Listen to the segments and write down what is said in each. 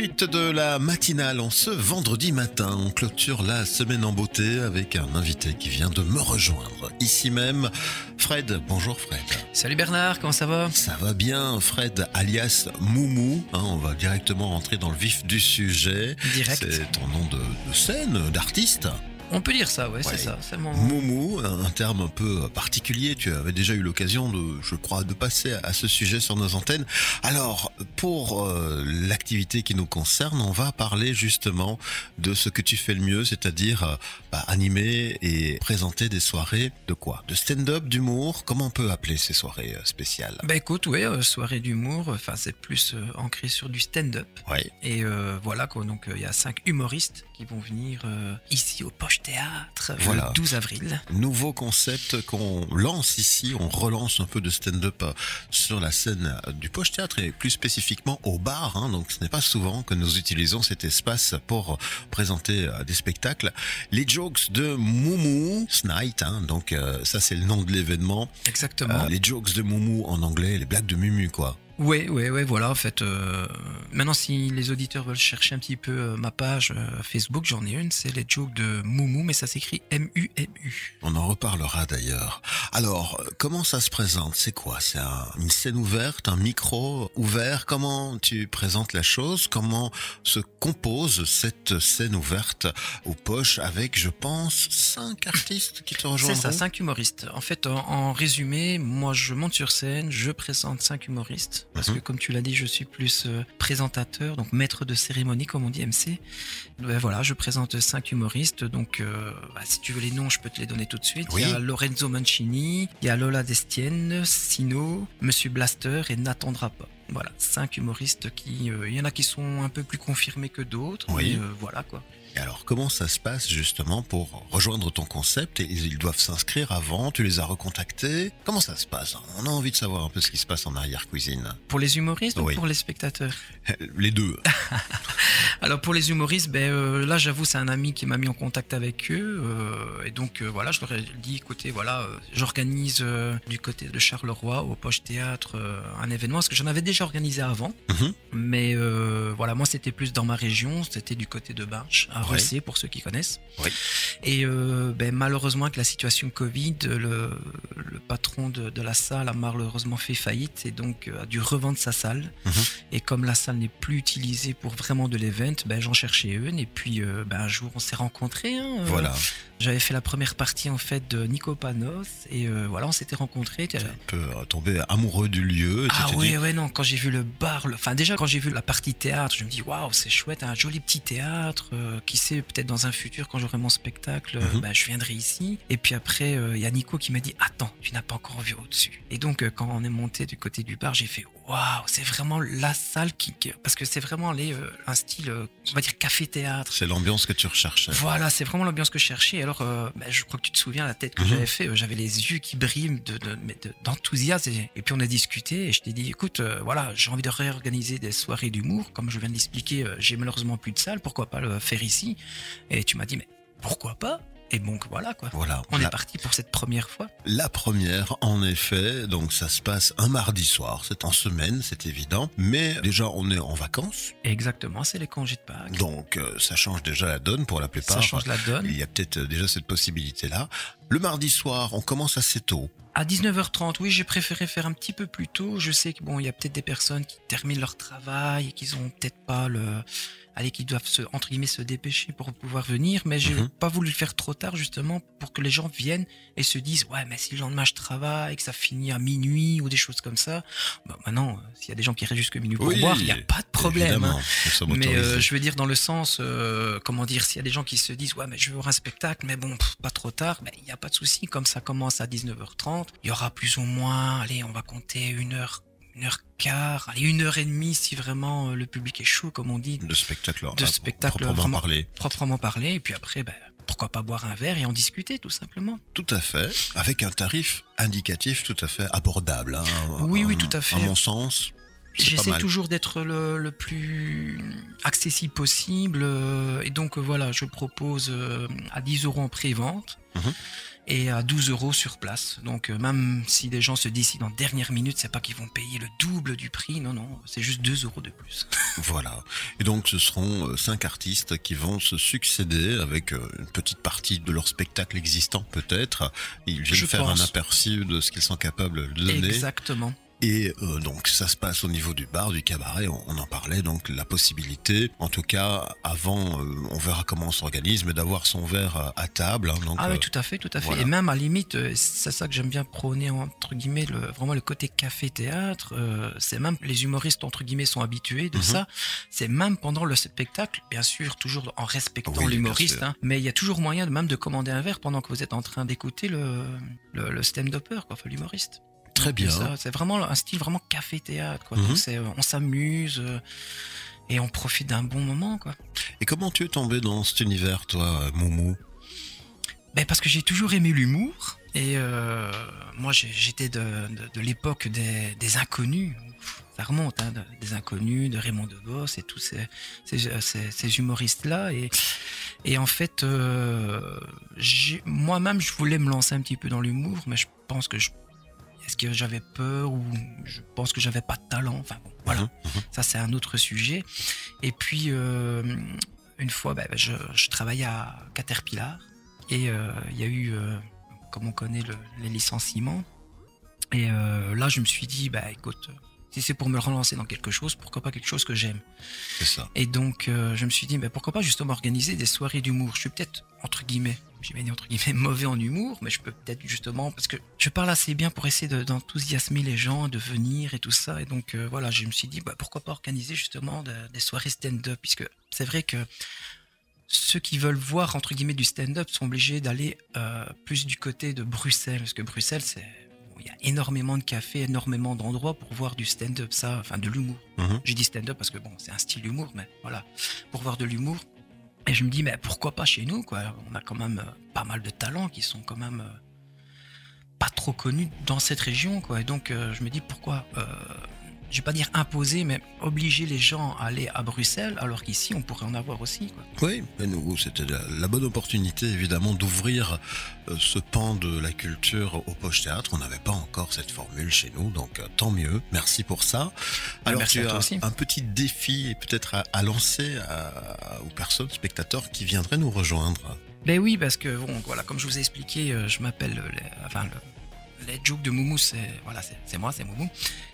suite de la matinale en ce vendredi matin, on clôture la semaine en beauté avec un invité qui vient de me rejoindre ici même. Fred, bonjour Fred. Salut Bernard, comment ça va? Ça va bien, Fred, alias Moumou. Hein, on va directement rentrer dans le vif du sujet. Direct. C'est ton nom de, de scène, d'artiste. On peut dire ça, ouais, Ouais. c'est ça. Mon... Moumou, un terme un peu particulier. Tu avais déjà eu l'occasion de, je crois, de passer à ce sujet sur nos antennes. Alors, pour euh, l'activité qui nous concerne, on va parler justement de ce que tu fais le mieux, c'est-à-dire euh, bah, animer et présenter des soirées de quoi? De stand-up, d'humour? Comment on peut appeler ces soirées euh, spéciales? Bah écoute, ouais, soirée d'humour, enfin c'est plus ancré sur du stand-up. Ouais. Et voilà quoi, donc il y a cinq humoristes qui vont venir euh, ici au Poche Théâtre Voilà. le 12 avril. Nouveau concept qu'on lance ici, on relance un peu de stand-up euh, sur la scène euh, du Poche Théâtre et plus spécifiquement au bar. hein. donc ce n'est pas souvent que nous utilisons cet espace pour présenter des spectacles. Les jokes de Moumou, Snight, hein, donc euh, ça c'est le nom de l'événement. Exactement. Euh, les jokes de Moumou en anglais, les blagues de Mumu quoi. Ouais, ouais, ouais, voilà, en fait. euh, maintenant, si les auditeurs veulent chercher un petit peu euh, ma page euh, Facebook, j'en ai une, c'est les jokes de Moumou, mais ça s'écrit M-U-M-U. On en reparlera d'ailleurs. Alors, comment ça se présente? C'est quoi? C'est un- une scène ouverte, un micro ouvert? Comment tu présentes la chose? Comment se compose cette scène ouverte aux poches avec, je pense, cinq artistes qui te C'est rejoindront? ça, cinq humoristes. En fait, en, en résumé, moi je monte sur scène, je présente cinq humoristes. Parce que comme tu l'as dit, je suis plus euh, présentateur, donc maître de cérémonie, comme on dit MC. Ben voilà, je présente cinq humoristes. Donc, euh, bah, si tu veux les noms, je peux te les donner tout de suite. Oui. Il y a Lorenzo Mancini, il y a Lola Destienne, Sino, Monsieur Blaster et Nathan Drapa. Voilà, cinq humoristes qui, euh, il y en a qui sont un peu plus confirmés que d'autres. Oui. mais, euh, voilà quoi. Et alors, comment ça se passe justement pour rejoindre ton concept Ils doivent s'inscrire avant? Tu les as recontactés? Comment ça se passe? On a envie de savoir un peu ce qui se passe en arrière-cuisine. Pour les humoristes Oui. ou pour les spectateurs? Les deux. Alors pour les humoristes, ben euh, là j'avoue c'est un ami qui m'a mis en contact avec eux euh, et donc euh, voilà je leur ai dit écoutez voilà j'organise du côté de Charleroi au Poche Théâtre un événement parce que j'en avais déjà organisé avant Mhm. mais voilà moi c'était plus dans ma région c'était du côté de Binche à Ressé pour ceux qui connaissent Oui. et euh, ben, malheureusement avec la situation Covid le, le patron de, de la salle a malheureusement fait faillite et donc euh, a dû revendre sa salle Mhm. et comme la salle n'est plus utilisée pour vraiment de l'event, ben, j'en cherchais une. Et puis euh, ben, un jour, on s'est rencontrés. hein, Voilà. J'avais fait la première partie en fait de Nico Panos. Et euh, voilà, on s'était rencontrés. Tu es un peu tombé amoureux du lieu. Ah ouais, dit, ouais, non, quand j'ai vu le bar, enfin déjà quand j'ai vu la partie théâtre, je me dis waouh, c'est chouette, un joli petit théâtre. euh, qui sait, peut-être dans un futur, quand j'aurai mon spectacle, euh, Mhm. ben, je viendrai ici. Et puis après, euh, il y a Nico qui m'a dit attends, tu n'as pas encore vu au-dessus. Et donc, euh, quand on est monté du côté du bar, j'ai fait waouh, c'est vraiment la salle qui. Parce que c'est vraiment les, euh, un style, euh, on va dire café-théâtre. C'est l'ambiance que tu recherchais. Voilà, c'est vraiment l'ambiance que je cherchais. Et Alors, euh, ben, je crois que tu te souviens la tête que Mhm. j'avais fait. j'avais les yeux qui brillent de, de- mais de- d'enthousiasme. et, puis on a discuté et je t'ai dit, écoute, voilà, j'ai envie de réorganiser des soirées d'humour. Comme je viens de l'expliquer, j'ai malheureusement plus de salle. Pourquoi pas le faire ici? Et tu m'as dit, mais pourquoi pas? Et donc voilà quoi. Voilà. On la, est parti pour cette première fois. la première, en effet, donc ça se passe un mardi soir, c'est en semaine, c'est évident. Mais déjà, on est en vacances, Exactement, c'est les congés de Pâques. donc euh, ça change déjà la donne pour la plupart. Ça change la donne. Il y a peut-être euh, déjà cette possibilité-là. Le mardi soir, on commence assez tôt. À 19h30, oui, j'ai préféré faire un petit peu plus tôt. Je sais que bon, il y a peut-être des personnes qui terminent leur travail et qui ont peut-être pas le, allez, qui doivent se, entre guillemets, se dépêcher pour pouvoir venir. Mais j'ai Mhm. pas voulu le faire trop tard justement pour que les gens viennent et se disent, ouais, mais si le lendemain je travaille, que ça finit à minuit ou des choses comme ça. Bah, maintenant, euh, s'il y a des gens qui restent jusqu'à minuit pour Oui, boire, il n'y a pas de problème. Hein. Mais euh, je veux dire dans le sens, euh, comment dire, s'il y a des gens qui se disent ouais mais je veux voir un spectacle, mais bon pff, pas trop tard, il n'y a pas de souci. Comme ça commence à 19h30, il y aura plus ou moins, allez on va compter une heure, une heure quart, allez une heure et demie si vraiment euh, le public est chaud comme on dit, de spectacle, de spectacle proprement vraiment- parler. proprement parler. Et puis après ben pourquoi pas boire un verre et en discuter tout simplement. Tout à fait, avec un tarif indicatif tout à fait abordable. hein. Oui, oui, tout à fait. À mon sens, J'essaie toujours d'être le, le plus accessible possible. euh, et donc euh, voilà, je propose euh, à 10 euros en pré-vente Mhm. et à 12 euros sur place. Donc même si des gens se décident en dernière minute, c'est pas qu'ils vont payer le double du prix. Non, non, c'est juste 2 euros de plus. Voilà. Et donc, ce seront euh, cinq artistes qui vont se succéder avec une petite partie de leur spectacle existant, peut-être. Ils viennent Je faire pense. un aperçu de ce qu'ils sont capables de donner. Exactement. Et euh, donc, ça se passe au niveau du bar, du cabaret. On, on en parlait. Donc, la possibilité, en tout cas, avant, euh, on verra comment on s'organise, mais d'avoir son verre à, à table. hein. donc, Ah euh, oui, tout à fait, tout à fait. voilà. Et même à limite, euh, c'est ça que j'aime bien prôner entre guillemets, le, vraiment le côté café-théâtre. euh, c'est même les humoristes entre guillemets sont habitués de Mhm. ça. C'est même pendant le spectacle, bien sûr, toujours en respectant Oui, l'humoriste. hein, mais il y a toujours moyen de même de commander un verre pendant que vous êtes en train d'écouter le, le, le stand-upper, quoi, enfin l'humoriste. Très bien. C'est vraiment un style vraiment café-théâtre. quoi. Mhm. Euh, on s'amuse. euh, et on profite d'un bon moment, quoi. Et comment tu es tombé dans cet univers, toi, euh, Moumou? Ben parce que j'ai toujours aimé l'humour et euh, moi j'étais de, de, de l'époque des, des inconnus. Ça remonte, hein, de- des inconnus, de Raymond DeVos et tous ces, ces, ces- ces humoristes-là. Et, et en fait, euh, moi-même, je voulais me lancer un petit peu dans l'humour, mais je pense que je, est-ce que j'avais peur ou je pense que j'avais pas de talent. Enfin bon, voilà. Ça, c'est un autre sujet. Et puis, euh, une fois, ben, je, je travaillais à Caterpillar et euh, il y a eu, euh, comme on connaît, le- les licenciements. Et là, je me suis dit, bah, écoute, si c'est pour me relancer dans quelque chose, pourquoi pas quelque chose que j'aime C'est ça. Et donc, euh, je me suis dit, bah, pourquoi pas justement organiser des soirées d'humour Je suis peut-être, entre guillemets, j'ai bien dit entre guillemets, mauvais en humour, mais je peux peut-être justement, parce que je parle assez bien pour essayer de- d'enthousiasmer les gens, de venir et tout ça. Et donc, euh, voilà, je me suis dit, bah, pourquoi pas organiser justement de- des soirées stand-up, puisque c'est vrai que ceux qui veulent voir, entre guillemets, du stand-up sont obligés d'aller euh, plus du côté de Bruxelles, parce que Bruxelles, c'est... Il y a énormément de cafés, énormément d'endroits pour voir du stand-up, ça, enfin de l'humour. Mhm. J'ai dit stand-up parce que bon, c'est un style d'humour, mais voilà, pour voir de l'humour. Et je me dis, mais pourquoi pas chez nous, quoi? On a quand même euh, pas mal de talents qui sont quand même euh, pas trop connus dans cette région, quoi. Et donc, euh, je me dis, pourquoi euh, Je vais pas dire imposer, mais obliger les gens à aller à Bruxelles, alors qu'ici, on pourrait en avoir aussi, quoi. Oui, c'était la, bonne opportunité, évidemment, d'ouvrir euh, ce pan de la culture au Poche Théâtre. On n'avait pas encore cette formule chez nous, donc euh, tant mieux. Merci pour ça. Alors, merci tu as aussi. un petit défi, peut-être à, à lancer à- aux personnes, spectateurs, qui viendraient nous rejoindre. Ben oui, parce que bon, voilà, comme je vous ai expliqué, euh, je m'appelle, les- enfin, le- jokes de Moumou, c'est voilà, c'est moi, c'est Moumou.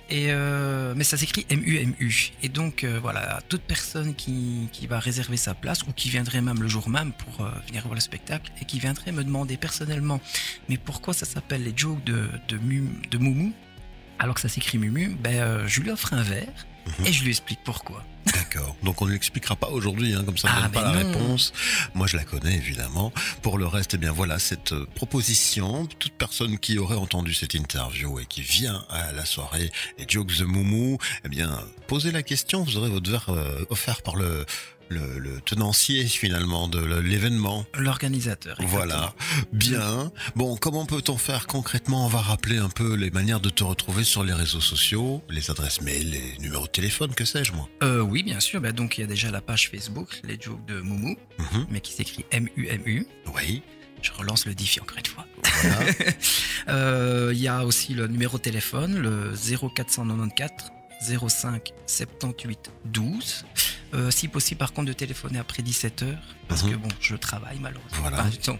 Et euh, mais ça s'écrit M-U-M-U. Et donc euh, voilà, toute personne qui, qui va réserver sa place ou qui viendrait même le jour même pour euh, venir voir le spectacle et qui viendrait me demander personnellement, mais pourquoi ça s'appelle les jokes de de, Moumou alors que ça s'écrit Mumu, ben je lui offre un verre Et je lui explique pourquoi. D'accord. Donc on ne l'expliquera pas aujourd'hui, hein, comme ça on ne Ah, donne pas la réponse. Moi je la connais évidemment. Pour le reste, eh bien voilà cette euh, proposition. Toute personne qui aurait entendu cette interview et qui vient à la soirée et Jokes de Moumou, eh bien posez la question. Vous aurez votre verre euh, offert par le, le, le tenancier finalement de l'événement. L'organisateur. Voilà, bien. Bon, comment peut-on faire concrètement? On va rappeler un peu les manières de te retrouver sur les réseaux sociaux, les adresses mail, les numéros de téléphone, que sais-je moi? Euh, oui, bien sûr. Bah, donc, il y a déjà la page Facebook, les jokes de Moumou, Mhm. mais qui s'écrit M-U-M-U. Oui, Je relance le défi encore une fois. voilà. Euh, Il y a aussi le numéro de téléphone, le 0494 05 78 12. Euh, si possible, par contre, de téléphoner après 17h, parce Mhm. que bon, je travaille malheureusement. Voilà. Enfin, non,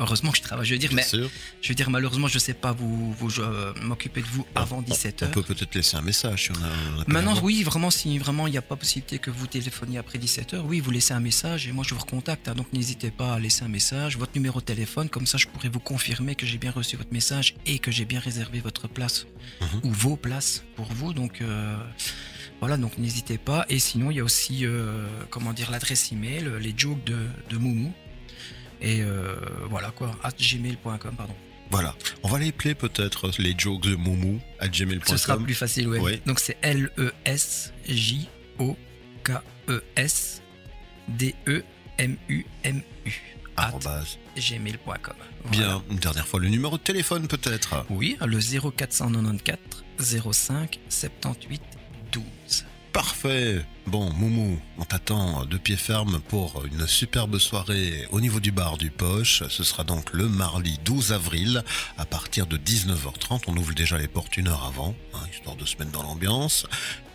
heureusement que je travaille, je veux dire, Bien mais sûr. je veux dire, malheureusement, je sais pas vous, vous euh, m'occuper de vous avant On- 17h. On peut peut-être laisser un message si on a. on a pas Maintenant, oui, vraiment, si vraiment il n'y a pas possibilité que vous téléphoniez après 17h, oui, vous laissez un message et moi je vous recontacte. hein. donc n'hésitez pas à laisser un message, votre numéro de téléphone, comme ça je pourrai vous confirmer que j'ai bien reçu votre message et que j'ai bien réservé votre place Mhm. ou vos places pour vous. Donc euh, voilà, donc n'hésitez pas. Et sinon, il y a aussi, euh, comment dire, l'adresse email, euh, les jokes de, de Moumou. Et euh, voilà quoi, at gmail.com, pardon. Voilà. On va les appeler peut-être les jokes de Moumou à gmail.com. Ce sera plus facile, ouais. Oui. Donc c'est L-E-S-J-O-K-E-S D-E-M-U-M-U gmail.com. Bien. Une dernière fois, le numéro de téléphone peut-être. Oui, le 0494 05 78 12. Parfait. Bon, Moumou, on t'attend de pied ferme pour une superbe soirée au niveau du bar du Poche. Ce sera donc le mardi 12 avril à partir de 19h30. On ouvre déjà les portes une heure avant, hein, histoire de se mettre dans l'ambiance.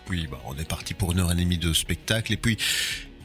Puis, bah, on est parti pour une heure et demie de spectacle. Et puis,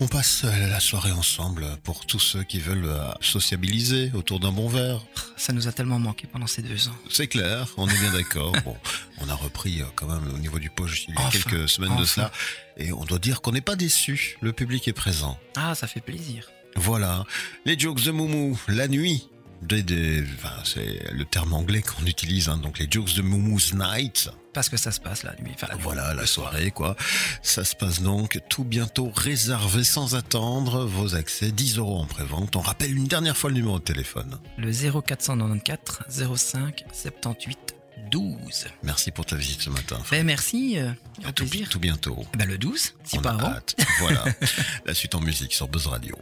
on passe la soirée ensemble pour tous ceux qui veulent euh, sociabiliser autour d'un bon verre. Ça nous a tellement manqué pendant ces deux ans. C'est clair, on est bien d'accord. Bon, on a repris euh, quand même au niveau du poche il y a Enfin, quelques semaines de ça. Et on doit dire qu'on n'est pas déçu. Le public est présent. Ah, ça fait plaisir. Voilà. Les jokes de Moumou, la nuit. Des, des- enfin, c'est le terme anglais qu'on utilise, hein, donc les jokes de Moumou's Night. Parce que ça se passe la nuit. Enfin, la nuit, Voilà, la soirée, quoi. Ça se passe donc tout bientôt réservé sans attendre. Vos accès, 10 euros en prévente. On rappelle une dernière fois le numéro de téléphone. Le 0494 05 78 12. Merci pour ta visite ce matin. Ben, merci, euh, À tout, plaisir. tout bientôt. Eh ben, le 12, si On pas a avant. hâte. Voilà. La suite en musique sur Buzz Radio.